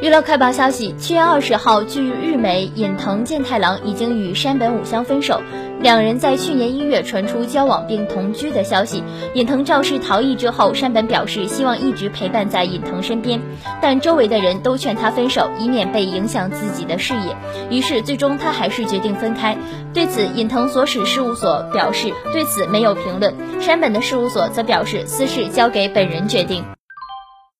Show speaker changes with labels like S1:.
S1: 娱乐快报消息：七月二十号，据日媒，尹藤健太郎已经与山本五香分手。两人在去年一月传出交往并同居的消息。尹藤肇事逃逸之后，山本表示希望一直陪伴在尹藤身边，但周围的人都劝他分手，以免被影响自己的事业。于是最终他还是决定分开。对此，尹藤所使事务所表示对此没有评论，山本的事务所则表示私事交给本人决定。